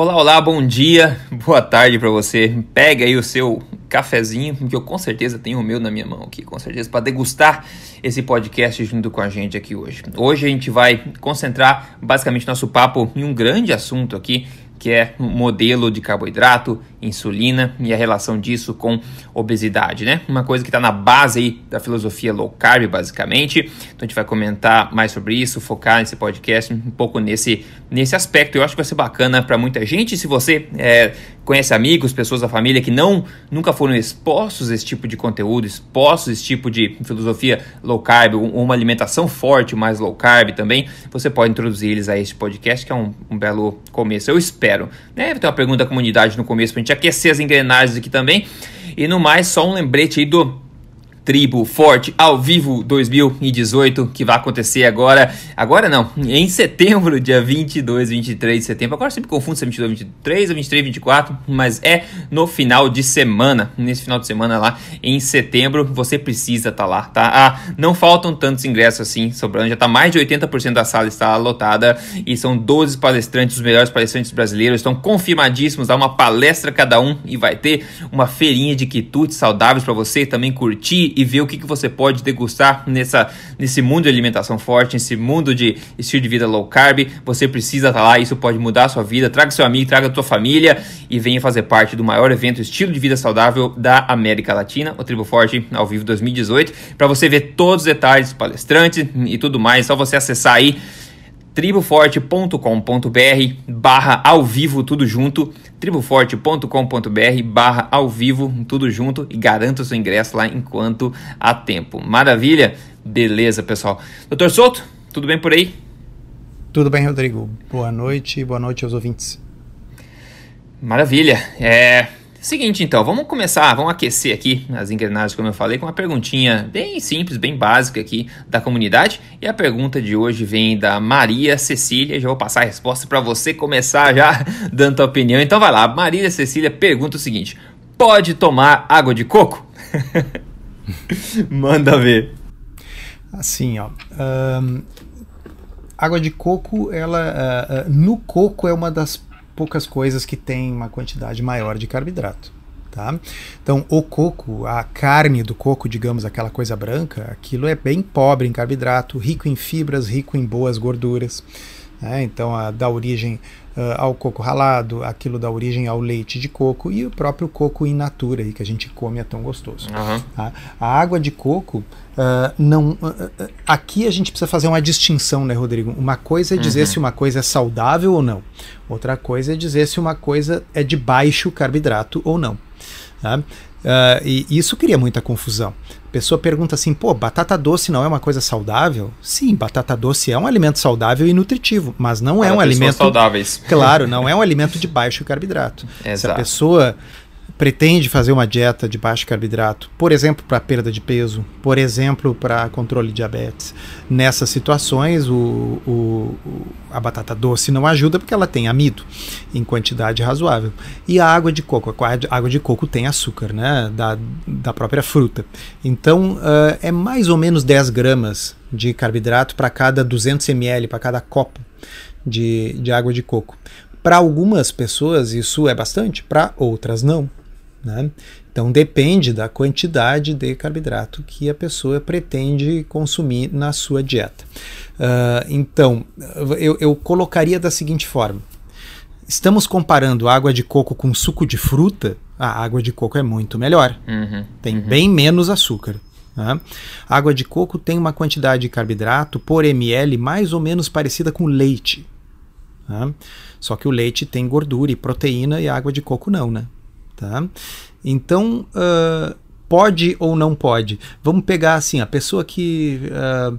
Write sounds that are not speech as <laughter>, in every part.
Olá, olá, bom dia, boa tarde para você. Pega aí o seu cafezinho, que eu com certeza tenho o meu na minha mão aqui, com certeza, para degustar esse podcast junto com a gente aqui hoje. Hoje a gente vai concentrar basicamente nosso papo em um grande assunto aqui, que é modelo de carboidrato, insulina e a relação disso com obesidade, né? Uma coisa que está na base aí da filosofia low carb, basicamente. Então a gente vai comentar mais sobre isso, focar nesse podcast um pouco nesse, nesse aspecto. Eu acho que vai ser bacana para muita gente. Se você é, conhece amigos, pessoas da família que não nunca foram expostos a esse tipo de conteúdo, expostos a esse tipo de filosofia low carb, uma alimentação forte, mais low carb também, você pode introduzir eles a este podcast, que é um, um belo começo. Eu espero. Né? Tem uma pergunta da comunidade no começo para gente aquecer as engrenagens aqui também. E no mais, só um lembrete aí do Tribo Forte ao vivo 2018, que vai acontecer agora, agora não, em setembro, <laughs> dia 22, 23 de setembro. Agora sempre confundo se é 22, 23 ou 23, 24, mas é no final de semana, nesse final de semana lá em setembro, você precisa estar tá lá, tá? Ah, não faltam tantos ingressos assim sobrando, já tá mais de 80% da sala está lotada e são 12 palestrantes, os melhores palestrantes brasileiros, estão confirmadíssimos, dá uma palestra cada um e vai ter uma feirinha de quitutes saudáveis para você também curtir e ver o que, que você pode degustar nessa, nesse mundo de alimentação forte, nesse mundo de estilo de vida low carb. Você precisa estar tá lá, isso pode mudar a sua vida. Traga seu amigo, traga a sua família e venha fazer parte do maior evento estilo de vida saudável da América Latina, o Tribo Forte ao vivo 2018. Para você ver todos os detalhes, palestrantes e tudo mais, só você acessar aí triboforte.com.br barra ao vivo tudo junto, triboforte.com.br barra ao vivo tudo junto e garanta o seu ingresso lá enquanto há tempo. Maravilha? Beleza, pessoal. Doutor Souto, tudo bem por aí? Tudo bem, Rodrigo. Boa noite, boa noite aos ouvintes. Maravilha. É, Seguinte, então, vamos começar, vamos aquecer aqui as engrenagens, como eu falei, com uma perguntinha bem simples, bem básica aqui da comunidade. E a pergunta de hoje vem da Maria Cecília. Já vou passar a resposta para você começar já <laughs> dando a opinião. Então vai lá, Maria Cecília pergunta o seguinte: pode tomar água de coco? <laughs> Manda ver. Assim, ó. Um, água de coco, ela uh, uh, no coco é uma das poucas coisas que têm uma quantidade maior de carboidrato. Tá? Então, o coco, a carne do coco, digamos, aquela coisa branca, aquilo é bem pobre em carboidrato, rico em fibras, rico em boas gorduras. Né? Então, a, dá origem ao coco ralado, aquilo dá origem ao leite de coco e o próprio coco in natura aí, que a gente come é tão gostoso. Uhum. Tá? A água de coco, uh, não. Uh, aqui a gente precisa fazer uma distinção, né, Rodrigo? Uma coisa é dizer uhum. se uma coisa é saudável ou não. Outra coisa é dizer se uma coisa é de baixo carboidrato ou não. Tá? Uh, e isso cria muita confusão. A pessoa pergunta assim: pô, batata doce não é uma coisa saudável? Sim, batata doce é um alimento saudável e nutritivo, mas não Para é um alimento. saudáveis. Claro, não é um alimento de baixo carboidrato. Exato. Se a pessoa pretende fazer uma dieta de baixo carboidrato, por exemplo, para perda de peso, por exemplo, para controle de diabetes, nessas situações o, o, a batata doce não ajuda porque ela tem amido em quantidade razoável. E a água de coco, a água de coco tem açúcar, né, da, da própria fruta. Então uh, é mais ou menos 10 gramas de carboidrato para cada 200 ml, para cada copo de, de água de coco. Para algumas pessoas isso é bastante, para outras não. Né? Então depende da quantidade de carboidrato que a pessoa pretende consumir na sua dieta. Uh, então eu, eu colocaria da seguinte forma: estamos comparando água de coco com suco de fruta, a água de coco é muito melhor. Uhum, tem uhum. bem menos açúcar. Né? A água de coco tem uma quantidade de carboidrato por ml mais ou menos parecida com leite. Né? Só que o leite tem gordura e proteína e a água de coco não, né? Tá? Então, uh, pode ou não pode? Vamos pegar assim, a pessoa que uh,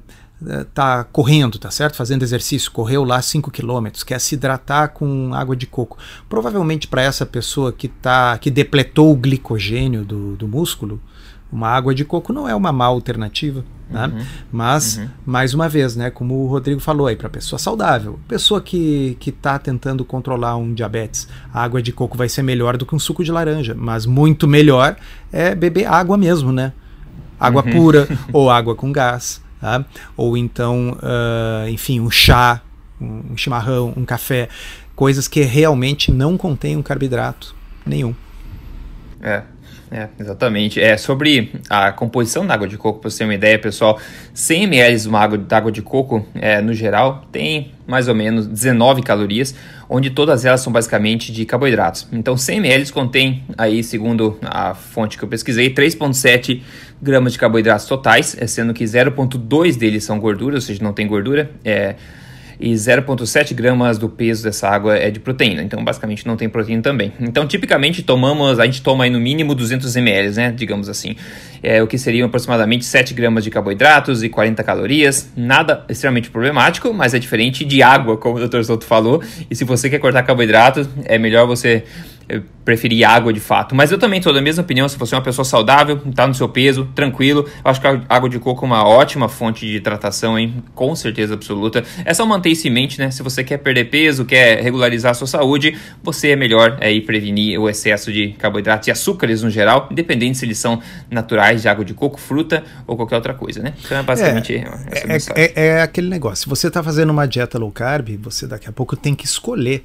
tá correndo, tá certo? Fazendo exercício, correu lá 5 km, quer se hidratar com água de coco. Provavelmente para essa pessoa que tá que depletou o glicogênio do, do músculo, uma água de coco não é uma má alternativa. Né? Uhum. Mas, uhum. mais uma vez, né, como o Rodrigo falou aí, para pessoa saudável, pessoa que está tentando controlar um diabetes, a água de coco vai ser melhor do que um suco de laranja, mas muito melhor é beber água mesmo, né? Água uhum. pura <laughs> ou água com gás, tá? ou então, uh, enfim, um chá, um chimarrão, um café coisas que realmente não contêm um carboidrato nenhum. É, é, exatamente. É sobre a composição da água de coco, para você ter uma ideia, pessoal, 100 ml de água, de água de coco, é, no geral, tem mais ou menos 19 calorias, onde todas elas são basicamente de carboidratos. Então, 100 ml contém, aí, segundo a fonte que eu pesquisei, 3,7 gramas de carboidratos totais, sendo que 0,2 deles são gordura, ou seja, não tem gordura. É, e 0,7 gramas do peso dessa água é de proteína, então basicamente não tem proteína também. Então, tipicamente tomamos, a gente toma aí no mínimo 200 ml, né, digamos assim, é, o que seriam aproximadamente 7 gramas de carboidratos e 40 calorias, nada extremamente problemático, mas é diferente de água, como o Dr. Souto falou, e se você quer cortar carboidratos, é melhor você eu preferi água de fato. Mas eu também sou da mesma opinião, se você é uma pessoa saudável, está no seu peso, tranquilo, eu acho que a água de coco é uma ótima fonte de hidratação, hein? Com certeza absoluta. É só manter isso em mente, né? Se você quer perder peso, quer regularizar a sua saúde, você é melhor é, ir prevenir o excesso de carboidratos e açúcares no geral, independente se eles são naturais de água de coco, fruta ou qualquer outra coisa, né? Então é basicamente é, essa é, é, é aquele negócio. Se você está fazendo uma dieta low carb, você daqui a pouco tem que escolher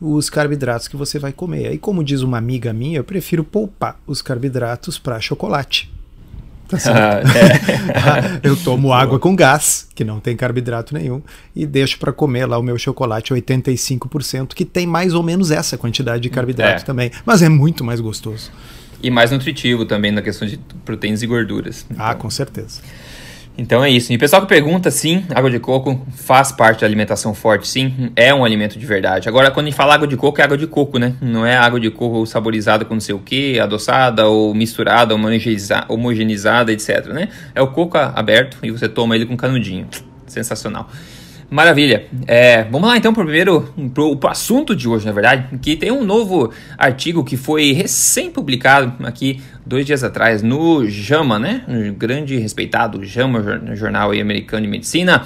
os carboidratos que você vai comer. Aí, como diz uma amiga minha, eu prefiro poupar os carboidratos para chocolate. Tá <laughs> certo? é. <laughs> eu tomo água com gás, que não tem carboidrato nenhum, e deixo para comer lá o meu chocolate 85%, que tem mais ou menos essa quantidade de carboidrato é. também, mas é muito mais gostoso. E mais nutritivo também na questão de proteínas e gorduras. Então. Ah, com certeza. Então é isso. E o pessoal que pergunta, sim, água de coco faz parte da alimentação forte, sim, é um alimento de verdade. Agora, quando a gente fala água de coco, é água de coco, né? Não é água de coco saborizada com não sei o que, adoçada ou misturada, homogeneizada, etc, né? É o coco aberto e você toma ele com canudinho. Sensacional. Maravilha. É, vamos lá então para o primeiro pro, pro assunto de hoje, na verdade, que tem um novo artigo que foi recém-publicado aqui dois dias atrás no JAMA, né? No grande e respeitado JAMA, jornal americano de medicina,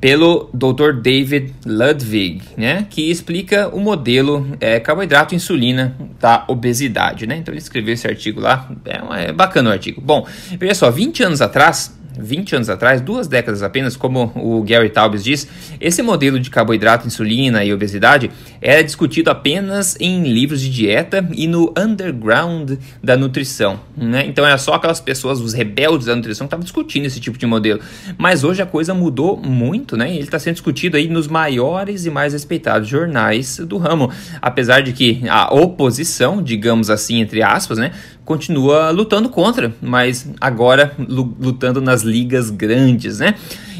pelo Dr. David Ludwig, né? Que explica o modelo é, carboidrato-insulina da obesidade, né? Então ele escreveu esse artigo lá, é, é bacana o artigo. Bom, veja só, 20 anos atrás 20 anos atrás, duas décadas apenas, como o Gary Taubes diz, esse modelo de carboidrato, insulina e obesidade era discutido apenas em livros de dieta e no underground da nutrição. Né? Então era só aquelas pessoas, os rebeldes da nutrição, que estavam discutindo esse tipo de modelo. Mas hoje a coisa mudou muito, né? Ele está sendo discutido aí nos maiores e mais respeitados jornais do ramo. Apesar de que a oposição, digamos assim, entre aspas, né? Continua lutando contra, mas agora lutando nas ligas grandes, né?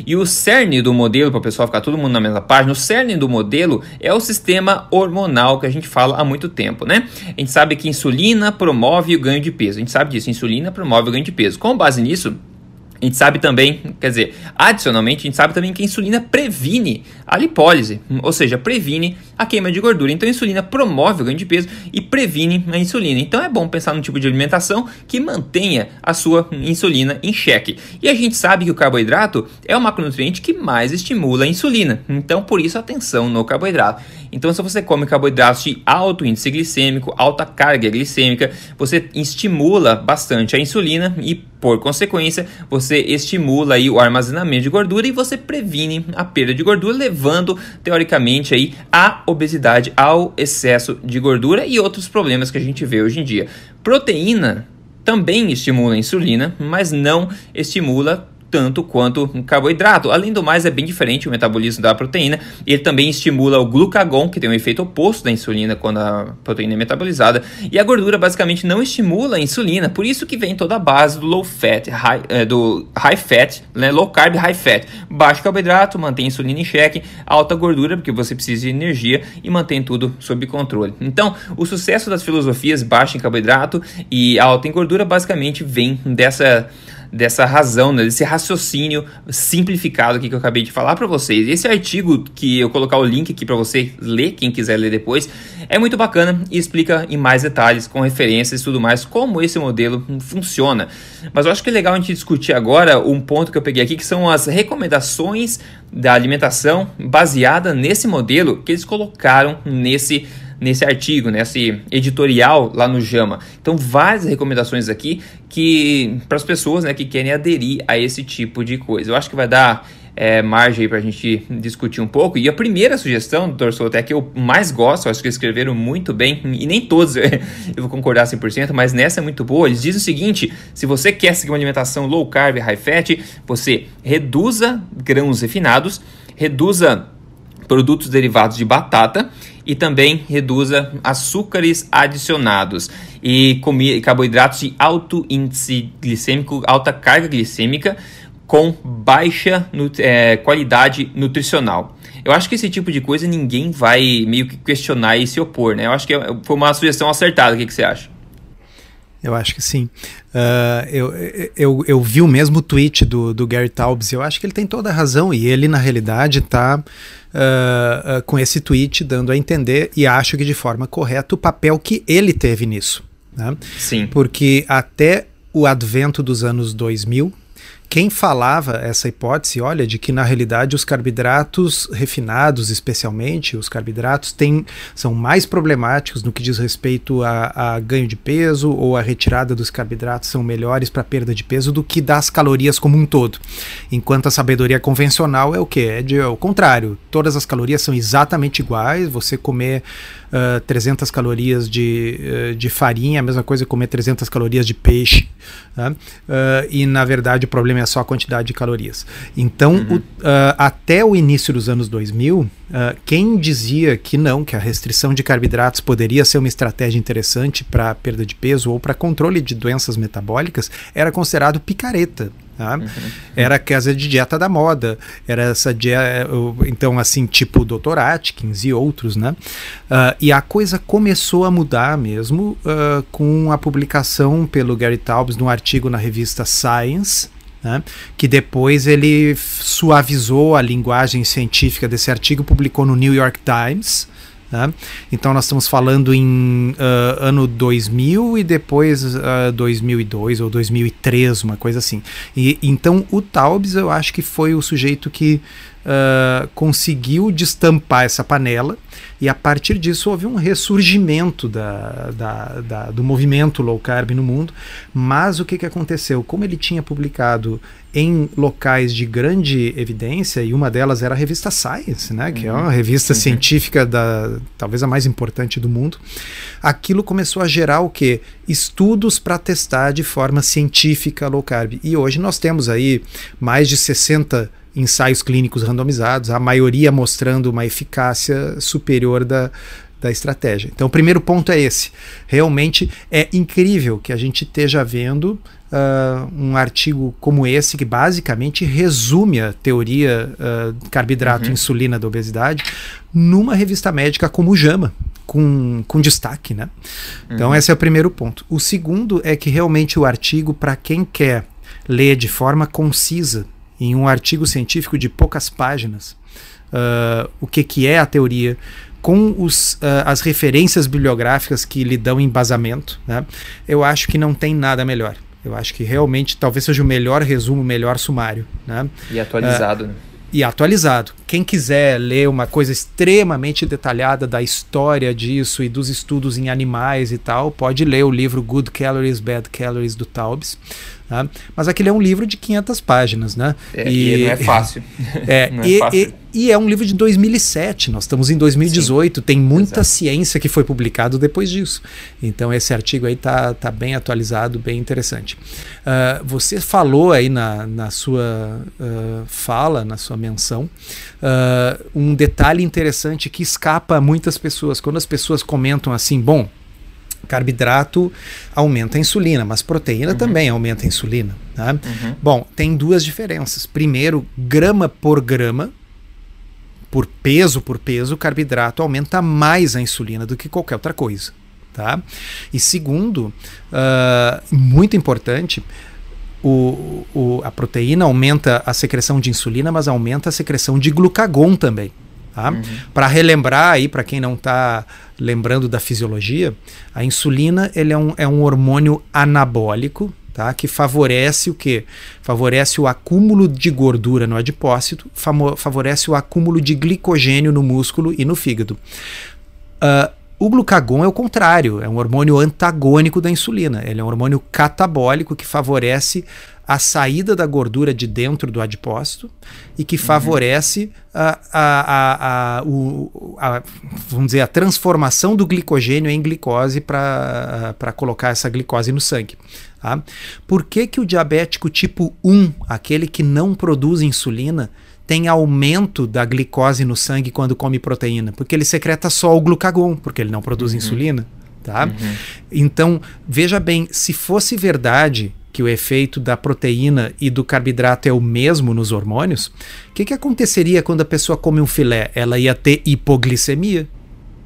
E o cerne do modelo, para o pessoal ficar todo mundo na mesma página, o cerne do modelo é o sistema hormonal que a gente fala há muito tempo, né? A gente sabe que insulina promove o ganho de peso. A gente sabe disso, insulina promove o ganho de peso. Com base nisso, a gente sabe também, quer dizer, adicionalmente, a gente sabe também que a insulina previne a lipólise, ou seja, previne a queima de gordura. Então, a insulina promove o ganho de peso e previne a insulina. Então, é bom pensar num tipo de alimentação que mantenha a sua insulina em xeque. E a gente sabe que o carboidrato é o macronutriente que mais estimula a insulina. Então, por isso, atenção no carboidrato. Então, se você come carboidratos de alto índice glicêmico, alta carga glicêmica, você estimula bastante a insulina e, por consequência, você estimula aí o armazenamento de gordura e você previne a perda de gordura, levando teoricamente aí a obesidade, ao excesso de gordura e outros problemas que a gente vê hoje em dia. Proteína também estimula a insulina, mas não estimula tanto quanto um carboidrato. Além do mais, é bem diferente o metabolismo da proteína. Ele também estimula o glucagon, que tem um efeito oposto da insulina quando a proteína é metabolizada. E a gordura basicamente não estimula a insulina. Por isso que vem toda a base do low fat, high, é, do high fat, né, low carb, high fat. Baixo carboidrato, mantém a insulina em xeque, alta gordura, porque você precisa de energia e mantém tudo sob controle. Então, o sucesso das filosofias baixa em carboidrato e alta em gordura basicamente vem dessa dessa razão, né, desse raciocínio simplificado aqui que eu acabei de falar para vocês. Esse artigo que eu colocar o link aqui para você ler, quem quiser ler depois, é muito bacana e explica em mais detalhes, com referências e tudo mais, como esse modelo funciona. Mas eu acho que é legal a gente discutir agora um ponto que eu peguei aqui, que são as recomendações da alimentação baseada nesse modelo que eles colocaram nesse nesse artigo, nesse editorial lá no Jama. Então, várias recomendações aqui que para as pessoas né, que querem aderir a esse tipo de coisa. Eu acho que vai dar é, margem para a gente discutir um pouco. E a primeira sugestão, doutor Souto, é que eu mais gosto, acho que escreveram muito bem, e nem todos <laughs> eu vou concordar 100%, mas nessa é muito boa. Eles dizem o seguinte: se você quer seguir uma alimentação low carb, high fat, você reduza grãos refinados, reduza produtos derivados de batata e também reduza açúcares adicionados e carboidratos de alto índice glicêmico, alta carga glicêmica com baixa é, qualidade nutricional. Eu acho que esse tipo de coisa ninguém vai meio que questionar e se opor, né? Eu acho que é, foi uma sugestão acertada. O que, que você acha? Eu acho que sim. Uh, eu, eu, eu vi o mesmo tweet do, do Gary Taubes e eu acho que ele tem toda a razão. E ele, na realidade, está uh, uh, com esse tweet dando a entender, e acho que de forma correta, o papel que ele teve nisso. Né? Sim. Porque até o advento dos anos 2000, quem falava essa hipótese, olha, de que na realidade os carboidratos refinados, especialmente os carboidratos, têm, são mais problemáticos no que diz respeito a, a ganho de peso ou a retirada dos carboidratos são melhores para perda de peso do que das calorias como um todo. Enquanto a sabedoria convencional é o que? É, é o contrário. Todas as calorias são exatamente iguais. Você comer uh, 300 calorias de, uh, de farinha, a mesma coisa que comer 300 calorias de peixe. Uh, e na verdade o problema é só a quantidade de calorias. Então, uhum. o, até o início dos anos 2000, quem dizia que não, que a restrição de carboidratos poderia ser uma estratégia interessante para perda de peso ou para controle de doenças metabólicas, era considerado picareta. Tá? Uhum. Era a casa de dieta da moda, era essa dieta, então assim, tipo o Dr. Atkins e outros, né? Uh, e a coisa começou a mudar mesmo uh, com a publicação pelo Gary Taubes de um artigo na revista Science, né? que depois ele suavizou a linguagem científica desse artigo, publicou no New York Times, né? Então nós estamos falando em uh, ano 2000 e depois uh, 2002 ou 2003, uma coisa assim. E então o Taubes eu acho que foi o sujeito que uh, conseguiu destampar essa panela e a partir disso houve um ressurgimento da, da, da, do movimento low carb no mundo. Mas o que, que aconteceu? Como ele tinha publicado em locais de grande evidência, e uma delas era a revista Science, né, que uhum. é uma revista uhum. científica da talvez a mais importante do mundo, aquilo começou a gerar o que? Estudos para testar de forma científica low carb. E hoje nós temos aí mais de 60 ensaios clínicos randomizados, a maioria mostrando uma eficácia superior da, da estratégia. Então, o primeiro ponto é esse. Realmente é incrível que a gente esteja vendo uh, um artigo como esse, que basicamente resume a teoria uh, carboidrato-insulina uhum. da obesidade, numa revista médica como o JAMA. Com, com destaque, né? Então, uhum. esse é o primeiro ponto. O segundo é que realmente o artigo, para quem quer ler de forma concisa em um artigo científico de poucas páginas uh, o que, que é a teoria, com os, uh, as referências bibliográficas que lhe dão embasamento, né, eu acho que não tem nada melhor. Eu acho que realmente talvez seja o melhor resumo, o melhor sumário. Né? E atualizado. Uh, e atualizado. Quem quiser ler uma coisa extremamente detalhada da história disso e dos estudos em animais e tal, pode ler o livro Good Calories, Bad Calories do Taubes. Né? Mas aquele é um livro de 500 páginas, né? É, e, e não é fácil. <laughs> É, <laughs> é e, fácil. E, e, é um livro de 2007, nós estamos em 2018, Sim, tem muita exato. ciência que foi publicado depois disso. Então esse artigo aí tá, tá bem atualizado, bem interessante. Uh, você falou aí na, na sua uh, fala, na sua menção, uh, um detalhe interessante que escapa a muitas pessoas. Quando as pessoas comentam assim, bom, Carboidrato aumenta a insulina, mas proteína uhum. também aumenta a insulina. Tá? Uhum. Bom, tem duas diferenças. Primeiro, grama por grama, por peso por peso, o carboidrato aumenta mais a insulina do que qualquer outra coisa. Tá? E segundo, uh, muito importante, o, o, a proteína aumenta a secreção de insulina, mas aumenta a secreção de glucagon também. Tá? Uhum. Para relembrar aí, para quem não está lembrando da fisiologia, a insulina ele é, um, é um hormônio anabólico tá? que favorece o que? Favorece o acúmulo de gordura no adipócito, favorece o acúmulo de glicogênio no músculo e no fígado. Uh, O glucagon é o contrário, é um hormônio antagônico da insulina. Ele é um hormônio catabólico que favorece a saída da gordura de dentro do adipócito e que uhum. favorece a, a, a, o, a, vamos dizer, a transformação do glicogênio em glicose para colocar essa glicose no sangue. Tá? Por que, que o diabético tipo 1, aquele que não produz insulina, tem aumento da glicose no sangue quando come proteína, porque ele secreta só o glucagon, porque ele não produz uhum. insulina, tá? Uhum. Então, veja bem, se fosse verdade que o efeito da proteína e do carboidrato é o mesmo nos hormônios, o que, que aconteceria quando a pessoa come um filé? Ela ia ter hipoglicemia.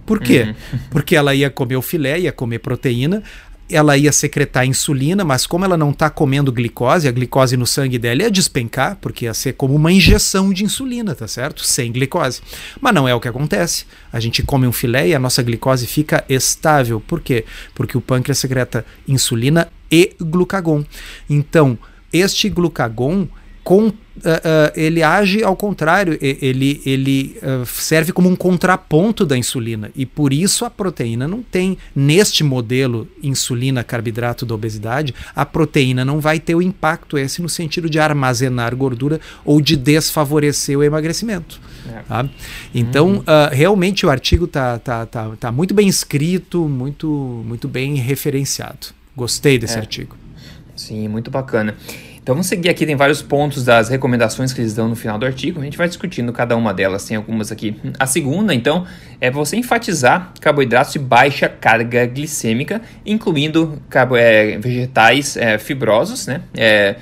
Por quê? Uhum. Porque ela ia comer o filé, ia comer proteína, ela ia secretar insulina, mas como ela não está comendo glicose, a glicose no sangue dela ia despencar, porque ia ser como uma injeção de insulina, tá certo? Sem glicose. Mas não é o que acontece. A gente come um filé e a nossa glicose fica estável. Por quê? Porque o pâncreas secreta insulina e glucagon. Então, este glucagon com, uh, uh, ele age ao contrário, ele, ele uh, serve como um contraponto da insulina e por isso a proteína não tem, neste modelo insulina carboidrato da obesidade, a proteína não vai ter o impacto esse no sentido de armazenar gordura ou de desfavorecer o emagrecimento. É. Tá? Então, uhum. realmente o artigo está tá, tá, tá muito bem escrito, muito, muito bem referenciado. Gostei desse é. artigo. Sim, muito bacana. Então vamos seguir aqui, tem vários pontos das recomendações que eles dão no final do artigo, a gente vai discutindo cada uma delas, tem algumas aqui. A segunda, então, é você enfatizar carboidratos de baixa carga glicêmica, incluindo é, vegetais é, fibrosos, né? É,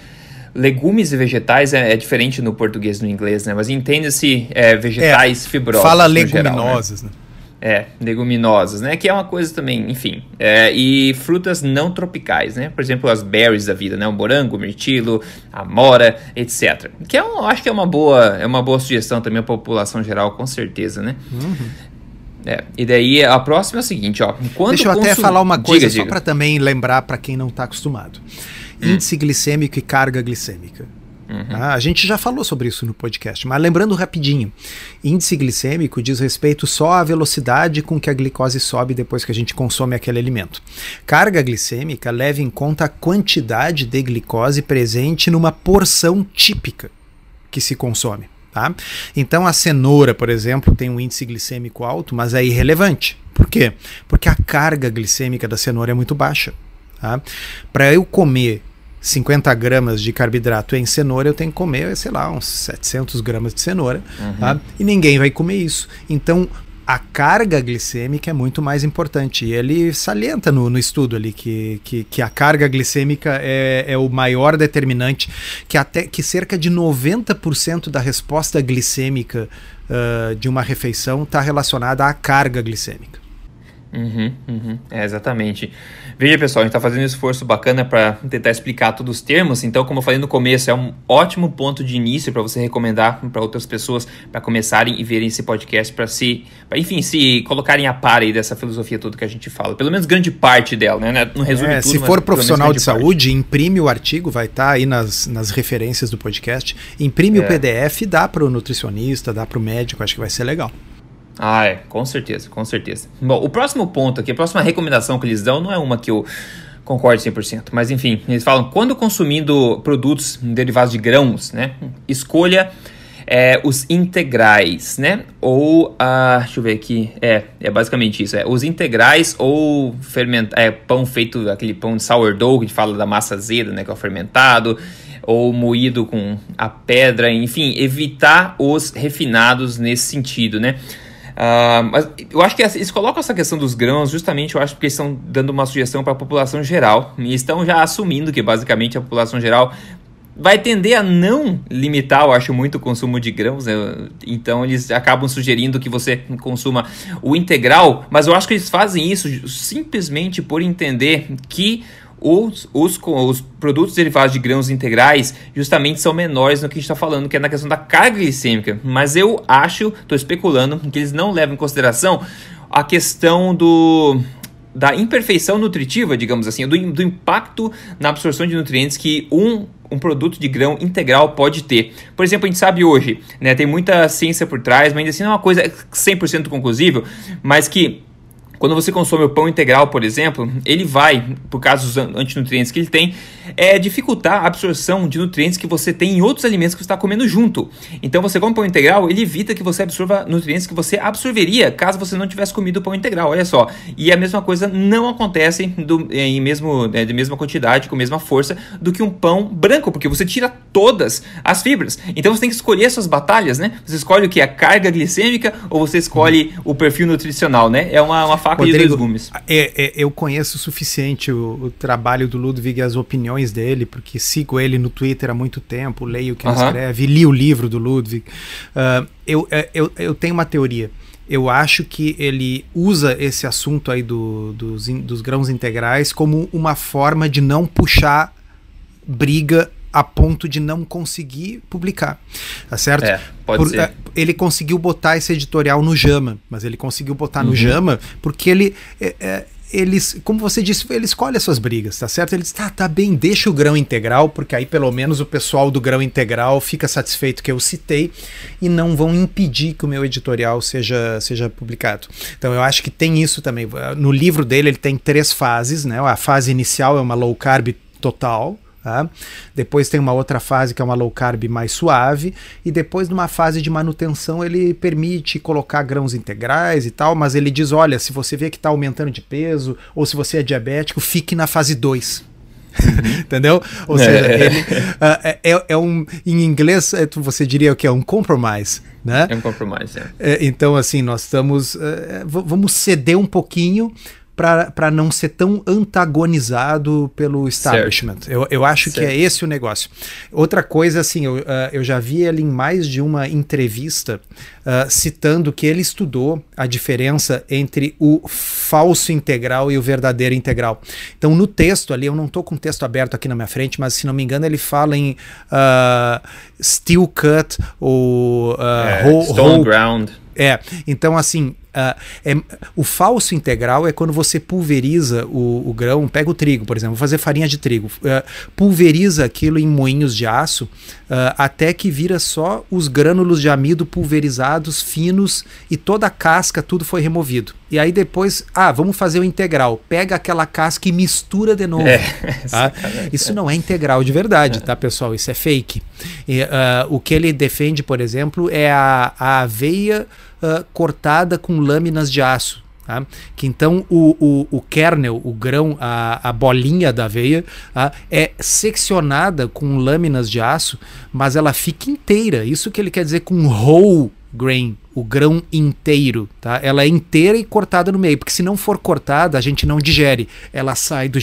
legumes e vegetais é, é, diferente no português e no inglês, né? Mas entenda-se é, vegetais é, fibrosos. Fala leguminosas, geral, né? né? É, leguminosas, né? Que é uma coisa também, enfim. É, e frutas não tropicais, né? Por exemplo, as berries da vida, né? O morango, o mirtilo, a mora, etc. Que é um, acho que é uma boa, é uma boa sugestão também para a população geral, com certeza, né? Uhum. É, e daí a próxima é o seguinte, ó. Deixa eu até falar uma coisa diga, só para também lembrar para quem não está acostumado. Hum. Índice glicêmico e carga glicêmica. Uhum. Ah, a gente já falou sobre isso no podcast, mas lembrando rapidinho: índice glicêmico diz respeito só à velocidade com que a glicose sobe depois que a gente consome aquele alimento. Carga glicêmica leva em conta a quantidade de glicose presente numa porção típica que se consome. Tá? Então a cenoura, por exemplo, tem um índice glicêmico alto, mas é irrelevante. Por quê? Porque a carga glicêmica da cenoura é muito baixa. Tá? Para eu comer 50 gramas de carboidrato em cenoura, eu tenho que comer, sei lá, uns 700 gramas de cenoura. Uhum. Tá? E ninguém vai comer isso. Então, a carga glicêmica é muito mais importante. E ele salienta no, no estudo ali que, que, que, a carga glicêmica é, é o maior determinante, que até que cerca de 90% da resposta glicêmica uh, de uma refeição está relacionada à carga glicêmica. Uhum, uhum. É, exatamente. Veja, pessoal, a gente está fazendo um esforço bacana para tentar explicar todos os termos. Então, como eu falei no começo, é um ótimo ponto de início para você recomendar para outras pessoas para começarem e verem esse podcast para se, pra, enfim, se colocarem a par aí dessa filosofia toda que a gente fala. Pelo menos grande parte dela, né? Não resume é, tudo. Se for profissional de saúde, parte. imprime o artigo, vai estar tá aí nas, nas referências do podcast. Imprime é. o PDF, dá para o nutricionista, dá para o médico, acho que vai ser legal. Ah, é, com certeza, com certeza. Bom, o próximo ponto aqui, a próxima recomendação que eles dão não é uma que eu concordo 100%, mas enfim, eles falam, quando consumindo produtos derivados de grãos, né, escolha é, os integrais, né, ou, ah, deixa eu ver aqui, é, é basicamente isso, é, os integrais ou ferment, é, pão feito, aquele pão de sourdough, que a gente fala da massa azeda, né, que é o fermentado, ou moído com a pedra, enfim, evitar os refinados nesse sentido, né, Uh, mas eu acho que eles colocam essa questão dos grãos justamente, eu acho, porque estão dando uma sugestão para a população geral e estão já assumindo que basicamente a população geral vai tender a não limitar, eu acho, muito o consumo de grãos, né? então eles acabam sugerindo que você consuma o integral, mas eu acho que eles fazem isso simplesmente por entender que os, os, os produtos derivados de grãos integrais justamente são menores no que a gente está falando, que é na questão da carga glicêmica. Mas eu acho, estou especulando, que eles não levam em consideração a questão do da imperfeição nutritiva, digamos assim, do, do impacto na absorção de nutrientes que um um produto de grão integral pode ter. Por exemplo, a gente sabe hoje, né, tem muita ciência por trás, mas ainda assim não é uma coisa 100% conclusível, mas que quando você consome o pão integral, por exemplo, ele vai, por causa dos antinutrientes que ele tem, é, dificultar a absorção de nutrientes que você tem em outros alimentos que você está comendo junto. Então, você come pão integral, ele evita que você absorva nutrientes que você absorveria caso você não tivesse comido pão integral. Olha só. E a mesma coisa não acontece do, em mesmo, é, de mesma quantidade, com mesma força, do que um pão branco, porque você tira todas as fibras. Então, você tem que escolher suas batalhas, né? Você escolhe o que? A carga glicêmica ou você escolhe o perfil nutricional, né? É uma, uma faca Rodrigo, de dois gumes. É, é, eu conheço o suficiente o, o, trabalho do Ludwig e as opiniões dele, porque sigo ele no Twitter há muito tempo, leio o que ele escreve, li o livro do Ludwig. Uh, eu, é, eu, eu tenho uma teoria. Eu acho que ele usa esse assunto aí do, dos, dos grãos integrais como uma forma de não puxar briga a ponto de não conseguir publicar, tá certo? É, pode Por, ser. É, ele conseguiu botar esse editorial no Jama, mas ele conseguiu botar uhum. no Jama porque ele é, é, eles, como você disse, ele escolhe as suas brigas, tá certo? Ele diz, tá, tá bem, deixa o grão integral, porque aí pelo menos o pessoal do grão integral fica satisfeito que eu citei e não vão impedir que o meu editorial seja, seja publicado. Então eu acho que tem isso também. No livro dele ele tem três fases, né? A fase inicial é uma low carb total, Tá? Depois tem uma outra fase que é uma low carb mais suave, e depois numa fase de manutenção ele permite colocar grãos integrais e tal, mas ele diz: olha, se você vê que está aumentando de peso, ou se você é diabético, fique na fase 2. Uhum. <laughs> Entendeu? Ou seja, é. ele, uh, é, é, um. Em inglês, é, você diria o que? É um compromise. Né? É um compromise, é. é então, assim, nós estamos. Uh, vamos ceder um pouquinho para não ser tão antagonizado pelo establishment. Eu, eu acho certo. que é esse o negócio. Outra coisa, assim, eu, uh, eu já vi ele em mais de uma entrevista uh, citando que ele estudou a diferença entre o falso integral e o verdadeiro integral. Então, no texto ali, eu não estou com o texto aberto aqui na minha frente, mas se não me engano, ele fala em uh, steel cut ou é, whole, stone whole, ground. É, então assim, é, o falso integral é quando você pulveriza o, o, grão, pega o trigo, por exemplo, vou fazer farinha de trigo, uh, pulveriza aquilo em moinhos de aço uh, até que vira só os grânulos de amido pulverizados, finos e toda a casca, tudo foi removido. E aí depois, ah, vamos fazer o integral. Pega aquela casca e mistura de novo. É, <laughs> tá? Isso não é integral de verdade, tá, pessoal? Isso é fake. E, o que ele defende, por exemplo, é a, a aveia uh, cortada com lâminas de aço. Tá? Que então o, o, o, kernel, o grão, a, a bolinha da aveia, tá? é seccionada com lâminas de aço, mas ela fica inteira. Isso que ele quer dizer com whole grain, o grão inteiro. Tá? Ela é inteira e cortada no meio, porque se não for cortada, a gente não digere. Ela sai do,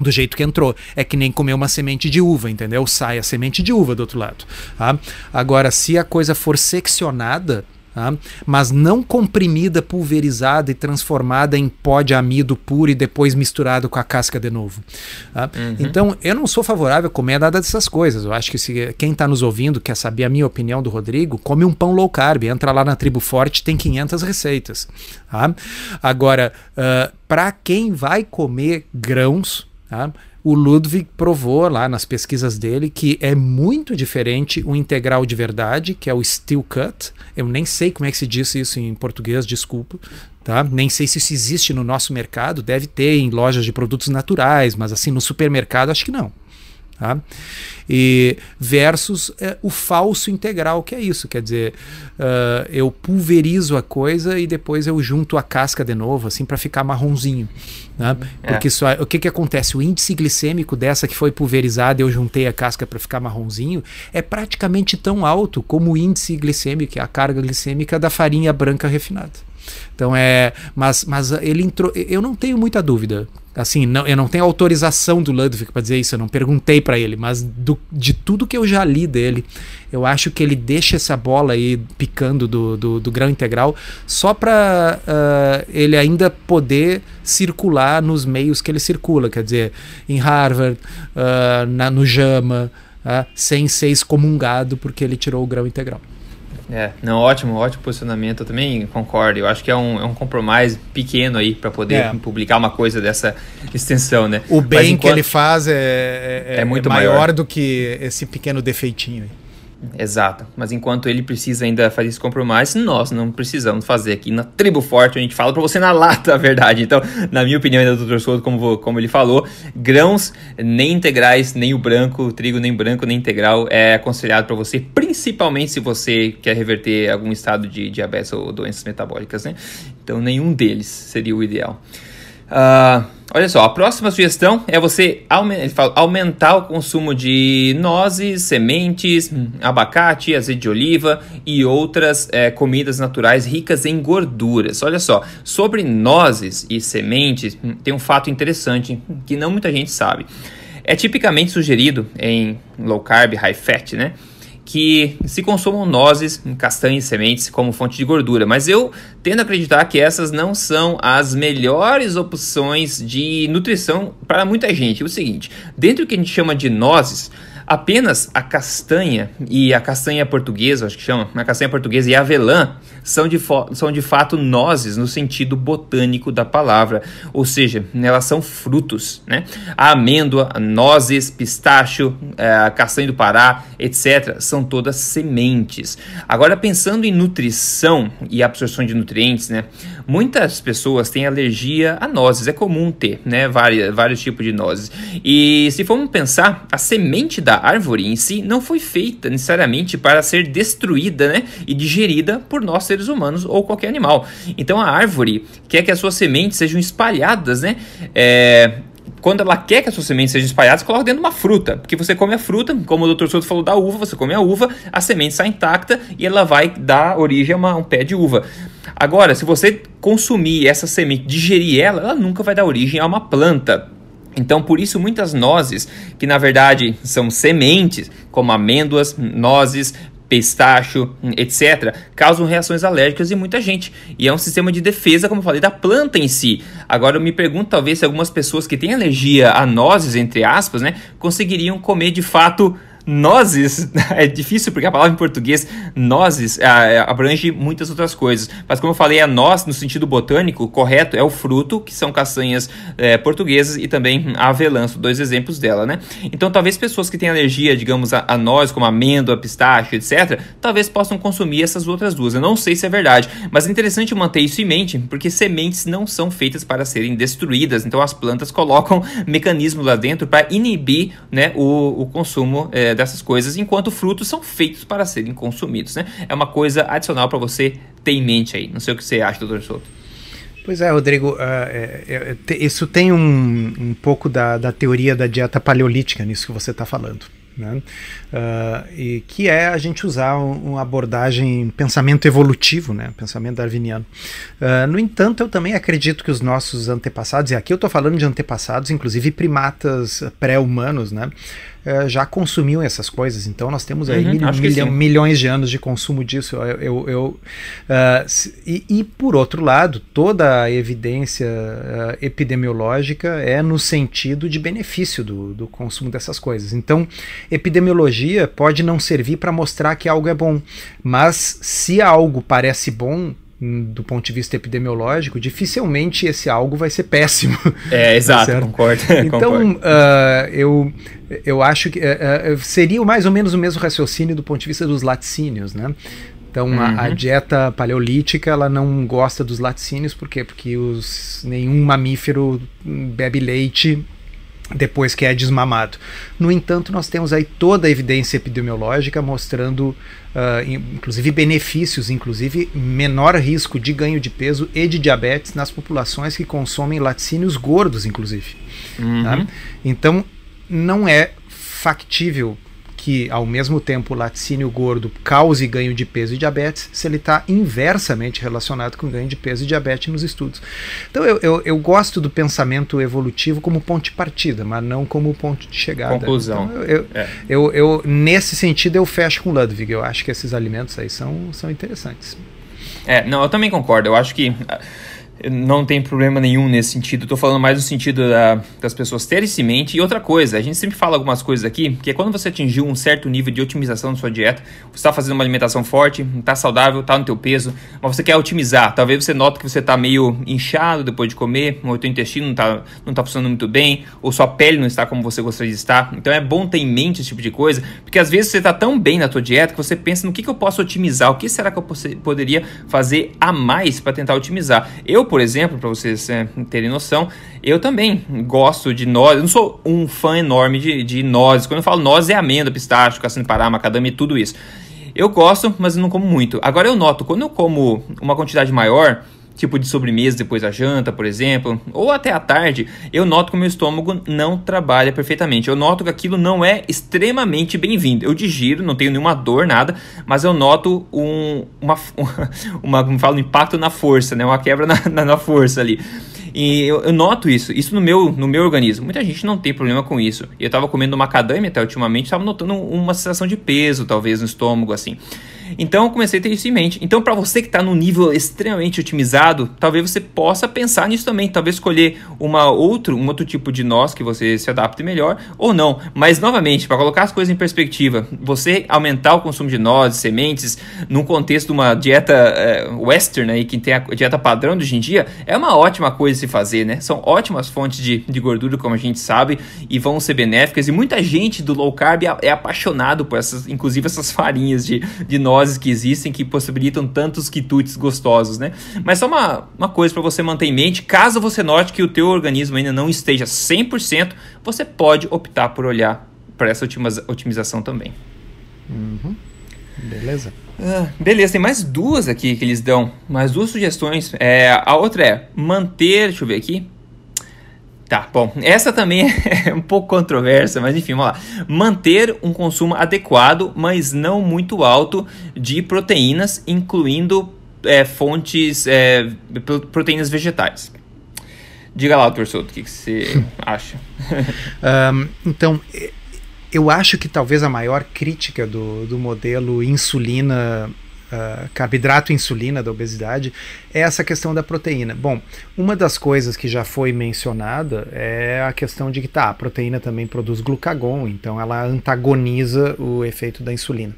do jeito que entrou. É que nem comer uma semente de uva, entendeu? Sai a semente de uva do outro lado. Tá? Agora, se a coisa for seccionada, Tá? mas não comprimida, pulverizada e transformada em pó de amido puro e depois misturado com a casca de novo. Tá? Uhum. Então, eu não sou favorável a comer nada dessas coisas. Eu acho que se quem está nos ouvindo quer saber a minha opinião do Rodrigo, come um pão low carb, entra lá na Tribo Forte, tem 500 receitas. Tá? Agora, uh, para quem vai comer grãos, tá? O Ludwig provou lá nas pesquisas dele que é muito diferente o integral de verdade, que é o steel cut. Eu nem sei como é que se diz isso em português, desculpa. Tá? Nem sei se isso existe no nosso mercado, deve ter em lojas de produtos naturais, mas assim no supermercado acho que não. Tá? E versus é, o falso integral, que é isso, quer dizer, uh, eu pulverizo a coisa e depois eu junto a casca de novo, assim, para ficar marronzinho. Né? É. Porque só, o que, que acontece? O índice glicêmico dessa que foi pulverizada e eu juntei a casca para ficar marronzinho é praticamente tão alto como o índice glicêmico, a carga glicêmica da farinha branca refinada. Então é, mas, mas ele entrou, eu não tenho muita dúvida. Assim, não, eu não tenho autorização do Ludwig para dizer isso, eu não perguntei para ele, mas do, de tudo que eu já li dele, eu acho que ele deixa essa bola aí picando do, do, do grão integral só para uh, ah, ele ainda poder circular nos meios que ele circula, quer dizer, em Harvard, uh, na, no JAMA, uh, sem ser excomungado porque ele tirou o grão integral. É, não, ótimo, ótimo posicionamento. Eu também concordo. Eu acho que é um, é um compromisso pequeno aí para poder é. publicar uma coisa dessa extensão, né? O bem enquanto... que ele faz é, é, é, é muito maior. maior. do que esse pequeno defeitinho aí. Exato. Mas enquanto ele precisa ainda fazer esse compromisso, nós não precisamos fazer aqui na Tribo Forte. A gente fala para você na lata <laughs> a verdade. Então, na minha opinião, ainda Dr. Souto, como, como ele falou, grãos nem integrais, nem o branco, trigo nem branco, nem integral é aconselhado para você, principalmente se você quer reverter algum estado de diabetes ou doenças metabólicas, né? Então, nenhum deles seria o ideal. Uh, olha só, a próxima sugestão é você aumentar o consumo de nozes, sementes, abacate, azeite de oliva e outras é, comidas naturais ricas em gorduras. Olha só, sobre nozes e sementes, hum, tem um fato interessante que não muita gente sabe. É tipicamente sugerido em low carb, high fat, né? Que se consumam nozes, castanhas e sementes como fonte de gordura, mas eu tendo a acreditar que essas não são as melhores opções de nutrição para muita gente. É o seguinte, dentro do que a gente chama de nozes, apenas a castanha e a castanha portuguesa, acho que chama, a castanha portuguesa e a avelã são de, são de fato nozes no sentido botânico da palavra, ou seja, elas são frutos, né? A amêndoa, nozes, pistacho, é, castanha do Pará, etc., são todas sementes. Agora, pensando em nutrição e absorção de nutrientes, né? Muitas pessoas têm alergia a nozes, é comum ter, né? Vários, vários tipos de nozes. E se formos pensar, a semente da árvore em si não foi feita necessariamente para ser destruída, né? E digerida por nós seres seres humanos ou qualquer animal. Então a árvore quer que as suas sementes sejam espalhadas, né? É, quando ela quer que as suas sementes sejam espalhadas, coloca dentro de uma fruta. Porque você come a fruta, como o Dr. Souto falou da uva, você come a uva, a semente sai intacta e ela vai dar origem a uma, um pé de uva. Agora, se você consumir essa semente, digerir ela, ela nunca vai dar origem a uma planta. Então, por isso, muitas nozes, que na verdade são sementes, como amêndoas, nozes, pistacho, etc., causam reações alérgicas em muita gente. E é um sistema de defesa, como eu falei, da planta em si. Agora eu me pergunto, talvez, se algumas pessoas que têm alergia a nozes, entre aspas, né, conseguiriam comer de fato nozes, <laughs> é difícil porque a palavra em português nozes é, abrange muitas outras coisas. Mas como eu falei, a noz no sentido botânico, correto, é o fruto, que são castanhas é, portuguesas, e também a avelã, dois exemplos dela, né? Então talvez pessoas que têm alergia, digamos, a, a noz, como amêndoa, pistache, etc., talvez possam consumir essas outras duas. Eu não sei se é verdade, mas é interessante manter isso em mente, porque sementes não são feitas para serem destruídas, então as plantas colocam mecanismos lá dentro para inibir né, o, o consumo é, dessas coisas, enquanto frutos são feitos para serem consumidos. Né? É uma coisa adicional para você ter em mente aí. Não sei o que você acha, doutor Souto. Pois é, Rodrigo, uh, é, é, isso tem um, um pouco da, da teoria da dieta paleolítica nisso que você está falando. Né? Uh, e que é a gente usar uma abordagem pensamento evolutivo, né? pensamento darwiniano. Uh, no entanto, eu também acredito que os nossos antepassados, e aqui eu estou falando de antepassados, inclusive primatas pré-humanos, né? uh, já consumiam essas coisas. Então nós temos aí uhum, mil, milhões de anos de consumo disso. Eu, eu, eu e, e, por outro lado, toda a evidência epidemiológica é no sentido de benefício do, do consumo dessas coisas. Então, epidemiologia pode não servir para mostrar que algo é bom, mas se algo parece bom, hum, do ponto de vista epidemiológico, dificilmente esse algo vai ser péssimo. <laughs> É, exato, tá concordo. Então, concordo. Uh, eu, eu acho que uh, seria mais ou menos o mesmo raciocínio do ponto de vista dos laticínios, né? Então uhum. a, a, uhum. dieta paleolítica ela não gosta dos laticínios, por quê? Porque os, nenhum mamífero bebe leite depois que é desmamado. No entanto, nós temos aí toda a evidência epidemiológica mostrando, uh, inclusive, benefícios, inclusive menor risco de ganho de peso e de diabetes nas populações que consomem laticínios gordos, inclusive. Uhum. Tá? Então, não é factível que, ao mesmo tempo, o laticínio gordo cause ganho de peso e diabetes, se ele está inversamente relacionado com ganho de peso e diabetes nos estudos. Então, eu, eu, eu, gosto do pensamento evolutivo como ponto de partida, mas não como ponto de chegada. Conclusão. Então, eu, é. eu, eu, nesse sentido, eu fecho com Ludwig. Eu acho que esses alimentos aí são, são interessantes. É, não, eu também concordo. Eu acho que não tem problema nenhum nesse sentido. Estou falando mais no sentido da, das pessoas terem isso em mente. E outra coisa, a gente sempre fala algumas coisas aqui, que é quando você atingiu um certo nível de otimização da sua dieta, você está fazendo uma alimentação forte, está saudável, está no teu peso, mas você quer otimizar. Talvez você note que você está meio inchado depois de comer, ou o teu intestino não está não tá funcionando muito bem, ou sua pele não está como você gostaria de estar. Então é bom ter em mente esse tipo de coisa, porque às vezes você está tão bem na tua dieta que você pensa no que, que eu posso otimizar, o que será que eu poderia fazer a mais para tentar otimizar. Eu, por exemplo, para vocês é, terem noção, eu também gosto de nozes. Eu não sou um fã enorme de, de nozes. Quando eu falo nozes, é amêndoa, pistache, castanha de pará, macadâmia e tudo isso. Eu gosto, mas não como muito. Agora eu noto, quando eu como uma quantidade maior, tipo de sobremesa depois da janta, por exemplo, ou até à tarde, eu noto que o meu estômago não trabalha perfeitamente. Eu noto que aquilo não é extremamente bem-vindo. Eu digiro, não tenho nenhuma dor, nada, mas eu noto um, uma, <laughs> uma, falo, um impacto na força, né? uma quebra na, na, na força ali. E eu, eu, noto isso, isso no meu, no meu organismo. Muita gente não tem problema com isso. Eu estava comendo macadâmia até ultimamente, estava notando uma sensação de peso, talvez, no estômago, assim. Então eu comecei a ter isso em mente. Então, para você que está num nível extremamente otimizado, talvez você possa pensar nisso também. Talvez escolher uma outro, um outro tipo de nós que você se adapte melhor ou não. Mas, novamente, para colocar as coisas em perspectiva, você aumentar o consumo de nozes, sementes, num contexto de uma dieta é, western aí, que tem a dieta padrão de hoje em dia, é uma ótima coisa se fazer, né? São ótimas fontes de, de gordura, como a gente sabe, e vão ser benéficas. E muita gente do low carb é, é apaixonado por essas, inclusive essas farinhas de, de nozes doses que existem que possibilitam tantos quitutes gostosos, né? Mas só uma, uma coisa para você manter em mente, caso você note que o teu organismo ainda não esteja 100%, você pode optar por olhar para essa otimização também. Uhum. Beleza. Ah, beleza, tem mais duas aqui que eles dão, mais duas sugestões. É, a outra é manter, deixa eu ver aqui, Tá, bom. Essa também <laughs> é um pouco controversa, mas enfim, vamos lá. Manter um consumo adequado, mas não muito alto, de proteínas, incluindo é, fontes, é, proteínas vegetais. Diga lá, doutor Souto, o que, que você <laughs> acha? um, então, eu acho que talvez a maior crítica do, do modelo insulina uh, carboidrato e insulina da obesidade é essa questão da proteína. Bom, uma das coisas que já foi mencionada é a questão de que tá, a proteína também produz glucagon, então ela antagoniza o efeito da insulina.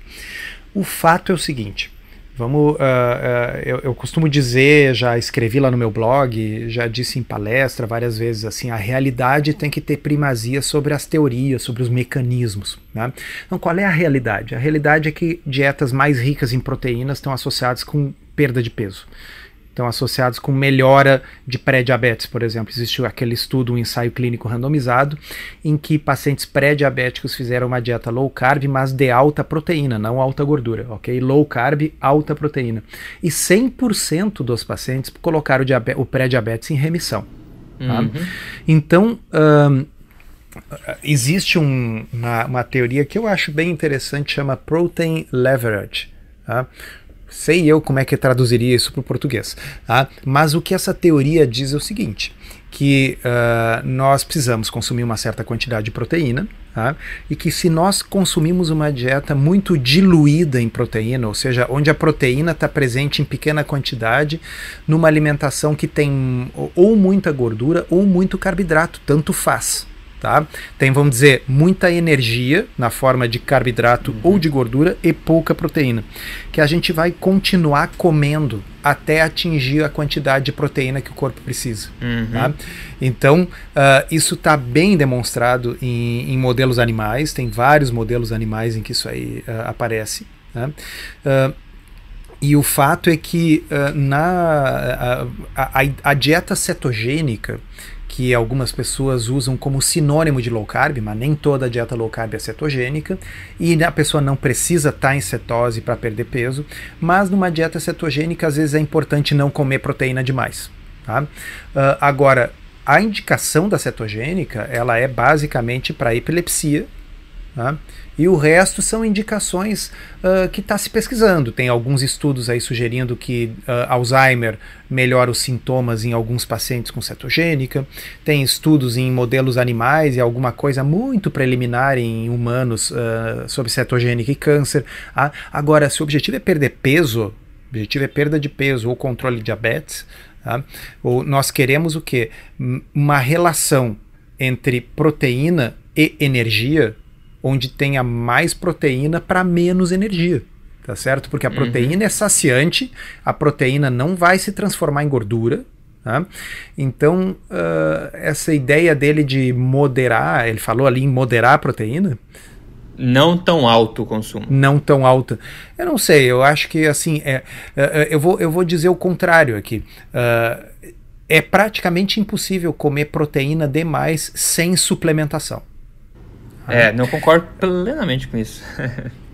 O fato é o seguinte: Vamos, uh, uh, eu, eu, costumo dizer, já escrevi lá no meu blog, já disse em palestra várias vezes assim, a realidade tem que ter primazia sobre as teorias, sobre os mecanismos. Né? Então, qual é a realidade? A realidade é que dietas mais ricas em proteínas estão associadas com perda de peso estão associados com melhora de pré-diabetes, por exemplo. Existiu aquele estudo, um ensaio clínico randomizado, em que pacientes pré-diabéticos fizeram uma dieta low carb, mas de alta proteína, não alta gordura, ok? Low carb, alta proteína. E 100% dos pacientes colocaram o, o pré-diabetes em remissão. Tá? Uhum. Então, um, existe um, uma, uma, teoria que eu acho bem interessante, chama Protein Leverage. Tá? Sei eu como é que traduziria isso para o português. Tá? Mas o que essa teoria diz é o seguinte: que uh, nós precisamos consumir uma certa quantidade de proteína, tá? e que se nós consumimos uma dieta muito diluída em proteína, ou seja, onde a proteína está presente em pequena quantidade, numa alimentação que tem ou muita gordura ou muito carboidrato, tanto faz. Tá? Tem, vamos dizer, muita energia na forma de carboidrato uhum. ou de gordura e pouca proteína, que a gente vai continuar comendo até atingir a quantidade de proteína que o corpo precisa. Uhum. Tá? Então, uh, isso está bem demonstrado em, em, modelos animais, tem vários modelos animais em que isso aí uh, aparece. Tá? Uh, e o fato é que na, a, a, a dieta cetogênica, que algumas pessoas usam como sinônimo de low carb, mas nem toda dieta low carb é cetogênica, e a pessoa não precisa estar tá em cetose para perder peso, mas numa dieta cetogênica às vezes é importante não comer proteína demais. Tá? Uh, agora, a indicação da cetogênica ela é basicamente para epilepsia Tá? E o resto são indicações uh, que está se pesquisando. Tem alguns estudos aí sugerindo que uh, Alzheimer melhora os sintomas em alguns pacientes com cetogênica. Tem estudos em modelos animais e alguma coisa muito preliminar em humanos uh, sobre cetogênica e câncer. Ah, agora, se o objetivo é perder peso, o objetivo é perda de peso ou controle de diabetes, Tá? Ou nós queremos o quê? Uma relação entre proteína e energia, onde tenha mais proteína para menos energia. Tá certo? Porque a uhum. proteína uhum. é saciante, a proteína não vai se transformar em gordura, Tá? Então, uh, essa ideia dele de moderar, ele falou ali em moderar a proteína. Não tão alto o consumo. Não tão alta. Eu não sei, eu acho que assim, é, é, é eu, vou, eu vou dizer o contrário aqui. Uh, é praticamente impossível comer proteína demais sem suplementação. É, não concordo plenamente com isso. <laughs>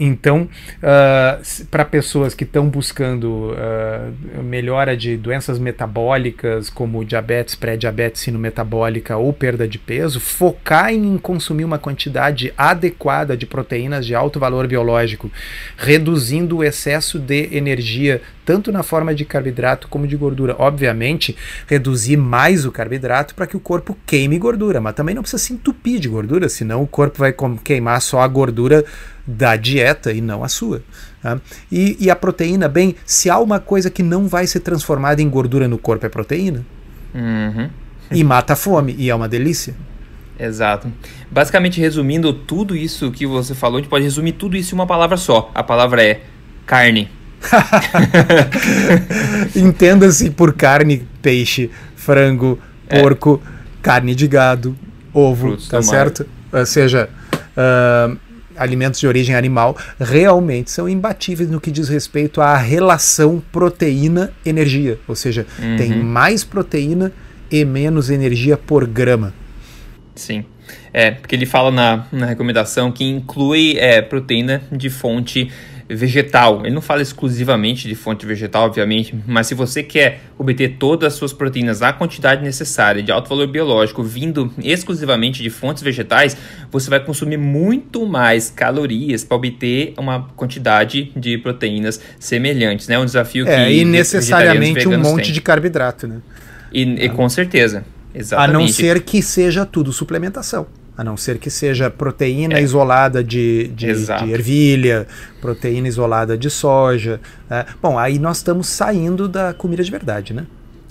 Então, uh, para pessoas que estão buscando uh, melhora de doenças metabólicas, como diabetes, pré-diabetes sino-metabólica ou perda de peso, focar em consumir uma quantidade adequada de proteínas de alto valor biológico, reduzindo o excesso de energia tanto na forma de carboidrato como de gordura. Obviamente, reduzir mais o carboidrato para que o corpo queime gordura, mas também não precisa se entupir de gordura, senão o corpo vai queimar só a gordura da dieta e não a sua. Tá? E, e, a proteína, bem, se há uma coisa que não vai ser transformada em gordura no corpo é proteína. Uhum. E mata a fome, e é uma delícia. Exato. Basicamente, resumindo tudo isso que você falou, a gente pode resumir tudo isso em uma palavra só. A palavra é carne. <laughs> Entenda-se por carne, peixe, frango, é. porco, carne de gado, ovo, Frutos tá certo? Ou seja, uh, alimentos de origem animal realmente são imbatíveis no que diz respeito à relação proteína-energia. Ou seja, uhum. tem mais proteína e menos energia por grama. Sim. É, porque ele fala na, na recomendação que inclui é, proteína de fonte vegetal. Ele não fala exclusivamente de fonte vegetal, obviamente, mas se você quer obter todas as suas proteínas na quantidade necessária de alto valor biológico, vindo exclusivamente de fontes vegetais, você vai consumir muito mais calorias para obter uma quantidade de proteínas semelhantes, né? Um desafio é, que e necessariamente um monte têm. de carboidrato, né? E, e com certeza. Exatamente. A não ser que seja tudo suplementação a não ser que seja proteína é. isolada de, de, de, ervilha, proteína isolada de soja. Né? Bom, aí nós estamos saindo da comida de verdade, né?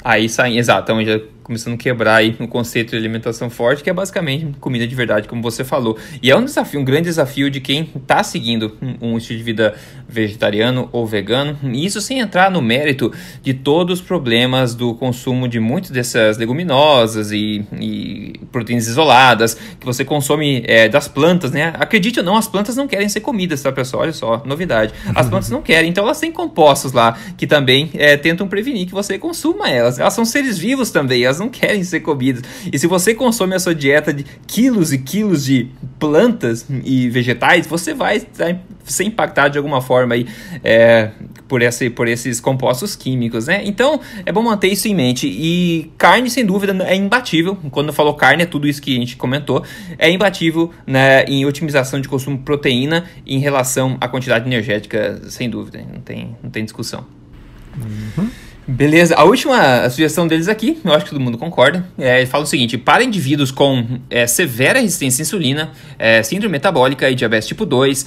Aí saem, exato, então começando a quebrar aí o conceito de alimentação forte, que é basicamente comida de verdade, como você falou. E é um desafio, um grande desafio de quem está seguindo um, estilo de vida vegetariano ou vegano, e isso sem entrar no mérito de todos os problemas do consumo de muitas dessas leguminosas e, e proteínas isoladas que você consome é, das plantas, né? Acredite ou não, as plantas não querem ser comidas, tá, pessoal? Olha só, novidade. As <laughs> plantas não querem, então elas têm compostos lá que também é, tentam prevenir que você consuma elas. Elas são seres vivos também, elas não querem ser comidas. E se você consome a sua dieta de quilos e quilos de plantas e vegetais, você vai ser impactado de alguma forma aí, é, por, esse, por esses compostos químicos, né? Então, é bom manter isso em mente. E carne, sem dúvida, é imbatível. Quando falou carne, é tudo isso que a gente comentou. É imbatível né, em otimização de consumo de proteína em relação à quantidade energética, sem dúvida. Não tem, não tem discussão. Uhum. Beleza, a última sugestão deles aqui, eu acho que todo mundo concorda, é, fala o seguinte: para indivíduos com é, severa resistência à insulina, é, síndrome metabólica e diabetes tipo 2,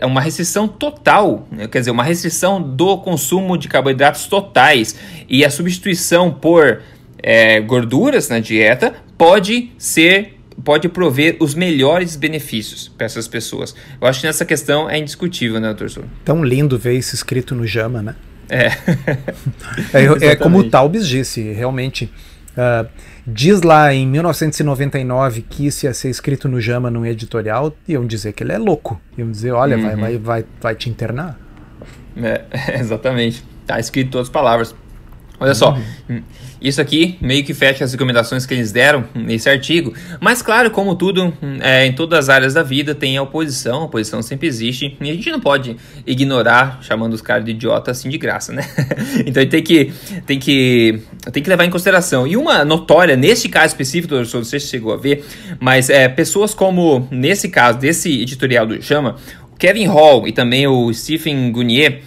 é uma restrição total, né, quer dizer, uma restrição do consumo de carboidratos totais e a substituição por é, gorduras na dieta pode ser pode prover os melhores benefícios para essas pessoas. Eu acho que nessa questão é indiscutível, né, doutor Tão lindo ver isso escrito no JAMA, né? É. é, é, como o Taubes disse, realmente. Uh, diz lá em 1999 que isso ia ser escrito no Jama num editorial, iam dizer que ele é louco. Iam dizer, olha, uhum. vai, vai, vai, vai te internar. É, <laughs> exatamente. Tá escrito todas as palavras. Olha só, uhum. isso aqui meio que fecha as recomendações que eles deram nesse artigo, mas claro, como tudo, é, em todas as áreas da vida tem a oposição, a oposição sempre existe, e a gente não pode ignorar chamando os caras de idiota assim de graça, né? <laughs> então tem que, tem, que, tem que levar em consideração. E uma notória, neste caso específico, não sei se chegou a ver, mas é, pessoas como, nesse caso, desse editorial do Chama, o Kevin Hall e também o Stephen Gunier,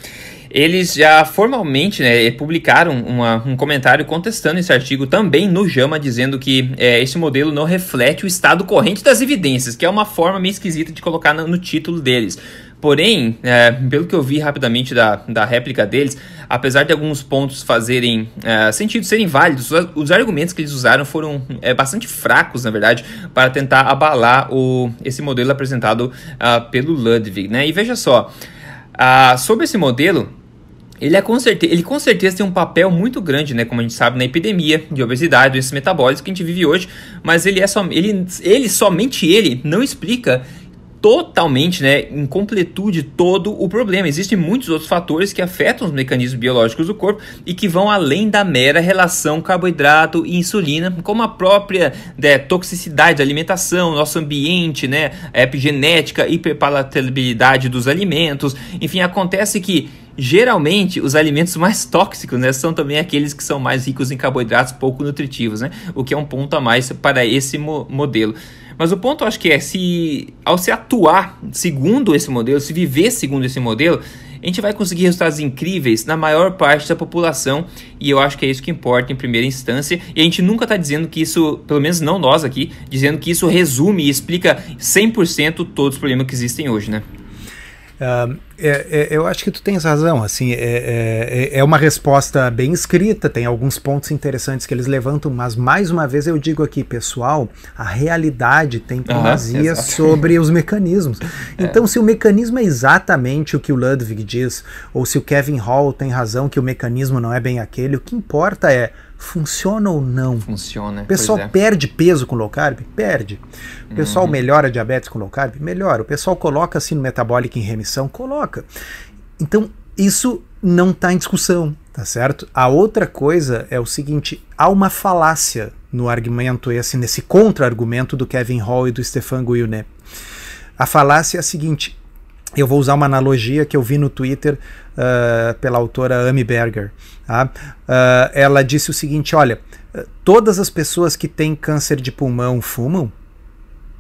eles já formalmente né, publicaram uma, um comentário contestando esse artigo também no JAMA, dizendo que é, esse modelo não reflete o estado corrente das evidências, que é uma forma meio esquisita de colocar no, no título deles. Porém, é, pelo que eu vi rapidamente da, da réplica deles, apesar de alguns pontos fazerem é, sentido, serem válidos, os argumentos que eles usaram foram é, bastante fracos, na verdade, para tentar abalar o, esse modelo apresentado uh, pelo Ludwig. Né? E veja só, uh, sobre esse modelo, ele, é com certeza, ele com certeza tem um papel muito grande, né, como a gente sabe, na epidemia de obesidade, doenças metabólicas que a gente vive hoje, mas ele é só, ele, ele somente ele não explica totalmente, né, em completude todo o problema. Existem muitos outros fatores que afetam os mecanismos biológicos do corpo e que vão além da mera relação carboidrato e insulina, como a própria né, toxicidade da alimentação, nosso ambiente, né, a epigenética, hiperpalatabilidade dos alimentos. Enfim, acontece que geralmente os alimentos mais tóxicos né, são também aqueles que são mais ricos em carboidratos pouco nutritivos, né, o que é um ponto a mais para esse mo modelo. Mas o ponto acho que é se ao se atuar segundo esse modelo, se viver segundo esse modelo, a gente vai conseguir resultados incríveis na maior parte da população e eu acho que é isso que importa em primeira instância. E a gente nunca está dizendo que isso, pelo menos não nós aqui, dizendo que isso resume e explica 100% todos os problemas que existem hoje, né? Uh, é, é, eu acho que tu tens razão. Assim, é, é, é, uma resposta bem escrita, tem alguns pontos interessantes que eles levantam, mas mais uma vez eu digo aqui, pessoal, a realidade tem primazia uhum, sobre os mecanismos. <laughs> É. Então, se o mecanismo é exatamente o que o Ludwig diz, ou se o Kevin Hall tem razão que o mecanismo não é bem aquele, o que importa é funciona ou não. Funciona. O pessoal é. perde peso com low carb? Perde. O pessoal uhum. melhora a diabetes com low carb? Melhora. O pessoal coloca assim no metabólico em remissão? Coloca. Então, isso não está em discussão, tá certo? A outra coisa é o seguinte: há uma falácia no argumento, esse, nesse contra-argumento do Kevin Hall e do Stefan Guilherme. A falácia é a seguinte: eu vou usar uma analogia que eu vi no Twitter uh, pela autora Amy Berger. Tá? Uh, ela disse o seguinte: olha, todas as pessoas que têm câncer de pulmão fumam?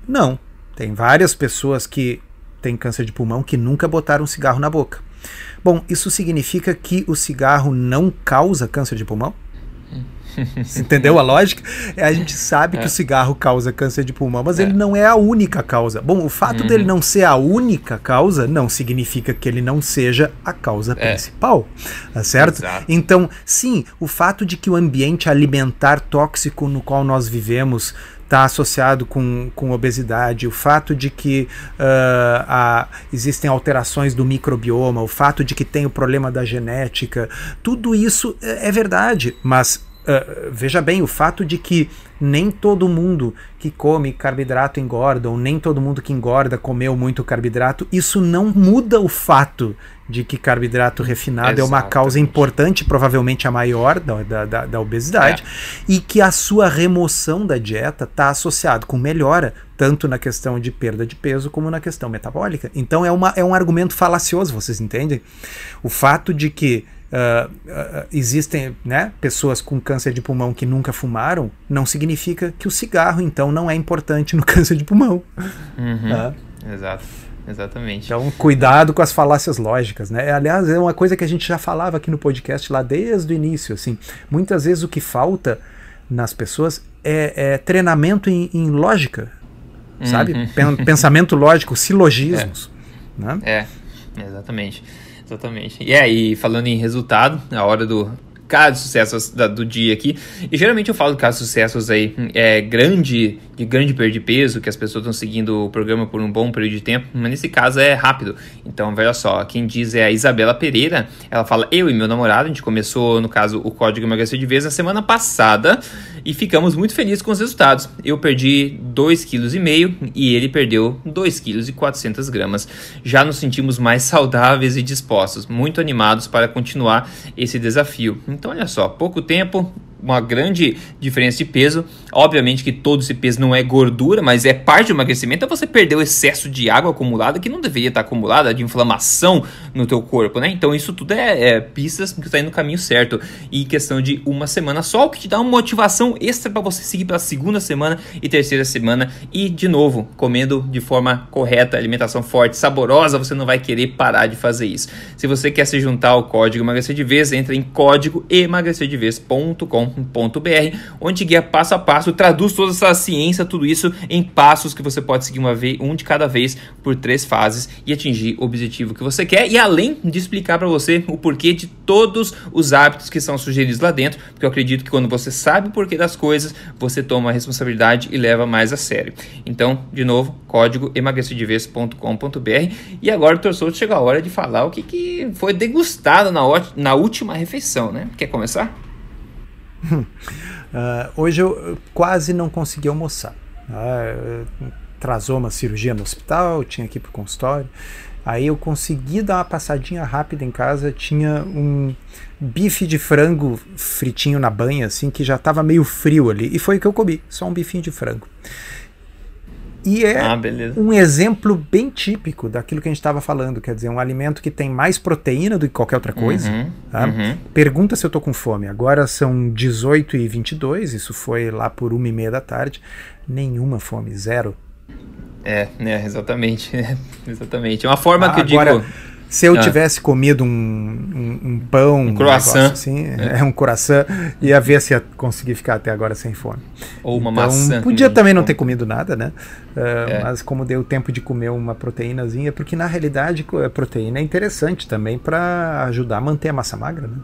Não. Tem várias pessoas que têm câncer de pulmão que nunca botaram cigarro na boca. Bom, isso significa que o cigarro não causa câncer de pulmão? <laughs> Entendeu a lógica? É, a gente sabe é. que o cigarro causa câncer de pulmão, mas é. ele não é a única causa. Bom, o fato uhum. dele não ser a única causa não significa que ele não seja a causa é. principal, tá certo? Exato. Então, sim, o fato de que o ambiente alimentar tóxico no qual nós vivemos está associado com, com obesidade, o fato de que uh, a, existem alterações do microbioma, o fato de que tem o problema da genética, tudo isso é, é verdade, mas Uh, veja bem, o fato de que nem todo mundo que come carboidrato engorda, ou nem todo mundo que engorda comeu muito carboidrato, isso não muda o fato de que carboidrato refinado Exatamente. é uma causa importante, provavelmente a maior da, da, da obesidade, é. e que a sua remoção da dieta está associado com melhora, tanto na questão de perda de peso como na questão metabólica. Então é, uma, é um argumento falacioso, vocês entendem? O fato de que Uh, uh, existem né, pessoas com câncer de pulmão que nunca fumaram, não significa que o cigarro, então, não é importante no <laughs> câncer de pulmão. Uhum. Uh. Exato. Exatamente. Então, cuidado com as falácias lógicas, né? Aliás, é uma coisa que a gente já falava aqui no podcast lá desde o início, assim. Muitas vezes o que falta nas pessoas é, é treinamento em, em lógica, uhum. sabe? Pensamento lógico, <laughs> silogismos. É. Né? é, exatamente. Exatamente. E aí, falando em resultado, a hora do casos de sucessos do dia aqui. E geralmente eu falo casos de sucessos aí é grande, de grande perda de peso, que as pessoas estão seguindo o programa por um bom período de tempo, mas nesse caso é rápido. Então, veja só, quem diz é a Isabela Pereira. Ela fala: "Eu e meu namorado, a gente começou, no caso, o código emagrecer de vez na semana passada e ficamos muito felizes com os resultados. Eu perdi 2,5 kg e ele perdeu 2,4 kg. Já nos sentimos mais saudáveis e dispostos, muito animados para continuar esse desafio. Então, olha só, pouco tempo, uma grande diferença de peso. Obviamente que todo esse peso não é gordura, mas é parte do emagrecimento, é você perder o excesso de água acumulada que não deveria estar acumulada, de inflamação no teu corpo, né? Então isso tudo é, é pistas que está indo no caminho certo. E questão de uma semana só, o que te dá uma motivação extra para você seguir pela segunda semana e terceira semana. E, de novo, comendo de forma correta, alimentação forte, saborosa, você não vai querer parar de fazer isso. Se você quer se juntar ao código emagrecer de vez, entra em código emagrecerdevez.com onde guia passo a passo, traduz toda essa ciência, tudo isso em passos que você pode seguir uma vez, um de cada vez por três fases e atingir o objetivo que você quer. E além de explicar para você o porquê de todos os hábitos que são sugeridos lá dentro, porque eu acredito que quando você sabe o porquê das coisas, você toma a responsabilidade e leva mais a sério. Então, de novo, código emagrecidevez.com.br e agora, Souto, chegou a hora de falar o que, que foi degustado na, na última refeição, né? Quer começar? Uh, <laughs> hoje eu quase não consegui almoçar. Uh, atrasou uma cirurgia no hospital, tinha que ir para o consultório. Aí eu consegui dar uma passadinha rápida em casa, tinha um bife de frango fritinho na banha, assim, que já estava meio frio ali. E foi o que eu comi, só um bifinho de frango. E é ah, um exemplo bem típico daquilo que a gente estava falando, quer dizer, um alimento que tem mais proteína do que qualquer outra coisa. Uhum, tá? uhum. Pergunta se eu estou com fome. Agora são 18 e 22 isso foi lá por uma e meia da tarde. Nenhuma fome, zero. É, né, exatamente. <laughs> exatamente. É uma forma ah, que eu agora, digo. Se eu ah. tivesse comido um, um, um pão, um croissant, assim, é. <laughs> é. um croissant, ia ver se ia conseguir ficar até agora sem fome. Ou uma então, maçã. Podia também não ter comido nada, né? Uh, é. Mas como deu tempo de comer uma proteínazinha, porque na realidade a proteína é interessante também para ajudar a manter a massa magra, né?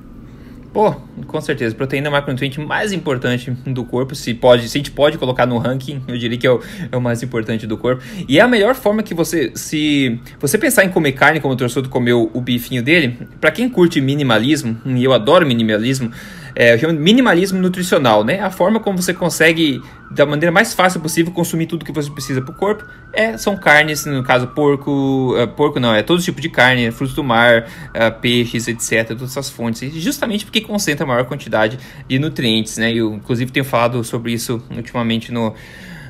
Pô, com certeza. Proteína é o macronutriente mais importante do corpo. Se, pode, se a gente pode colocar no ranking, eu diria que é o, é o mais importante do corpo. E é a melhor forma que você. Se você pensar em comer carne, como o torcedor comeu o bifinho dele, para quem curte minimalismo, e eu adoro minimalismo é, chamo minimalismo nutricional, né? A forma como você consegue, da maneira mais fácil possível, consumir tudo que você precisa para o corpo é, são carnes, no caso porco, uh, porco não, é todo tipo de carne, frutos do mar, uh, peixes, etc, todas essas fontes, justamente porque concentra a maior quantidade de nutrientes, né? Eu, inclusive, tenho falado sobre isso ultimamente no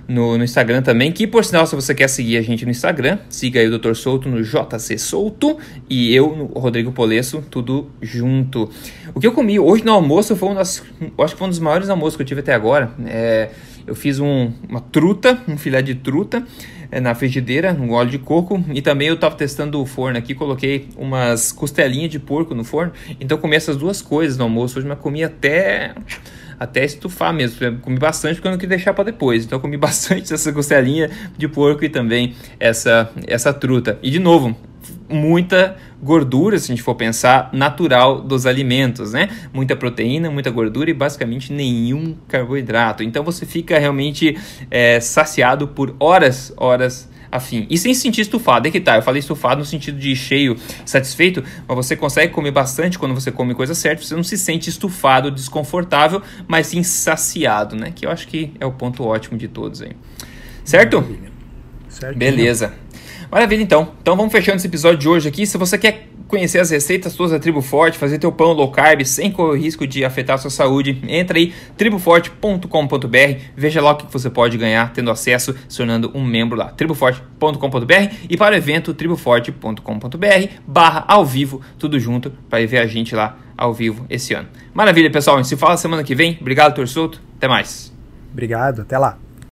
no, no, Instagram também. Que, por sinal, se você quer seguir a gente no Instagram, siga aí o Dr. Souto no JC Souto e eu no Rodrigo Polesso, tudo junto. O que eu comi hoje no almoço foi um das, acho que foi um dos maiores almoços que eu tive até agora. É, eu fiz um, uma truta, um filé de truta é, na frigideira, no óleo de coco. E também eu estava testando o forno aqui, coloquei umas costelinhas de porco no forno. Então comi essas duas coisas no almoço hoje, mas comi até até estufar mesmo. Eu comi bastante porque eu não queria deixar para depois. Então eu comi <laughs> bastante essa costelinha de porco e também essa, essa truta. E de novo, muita gordura, se a gente for pensar, natural dos alimentos, né? Muita proteína, muita gordura e basicamente nenhum carboidrato. Então você fica realmente é, saciado por horas, horas afim. E sem se sentir estufado, é que tá, eu falei estufado no sentido de cheio, satisfeito, mas você consegue comer bastante quando você come coisa certa, você não se sente estufado, desconfortável, mas sim saciado, né? Que eu acho que é o ponto ótimo de todos aí. Certo? Beleza. Maravilha, então. Então vamos fechando esse episódio de hoje aqui. Se você quer conhecer as receitas todas da Tribo Forte, fazer teu pão low carb sem correr risco de afetar a sua saúde, entra aí triboforte.com.br, veja lá o que você pode ganhar tendo acesso, se tornando um membro lá, triboforte.com.br e para o evento triboforte.com.br barra ao vivo, tudo junto, para ver a gente lá ao vivo esse ano. Maravilha, pessoal, a gente se fala semana que vem. Obrigado, Torçoto. Até mais. Obrigado, até lá.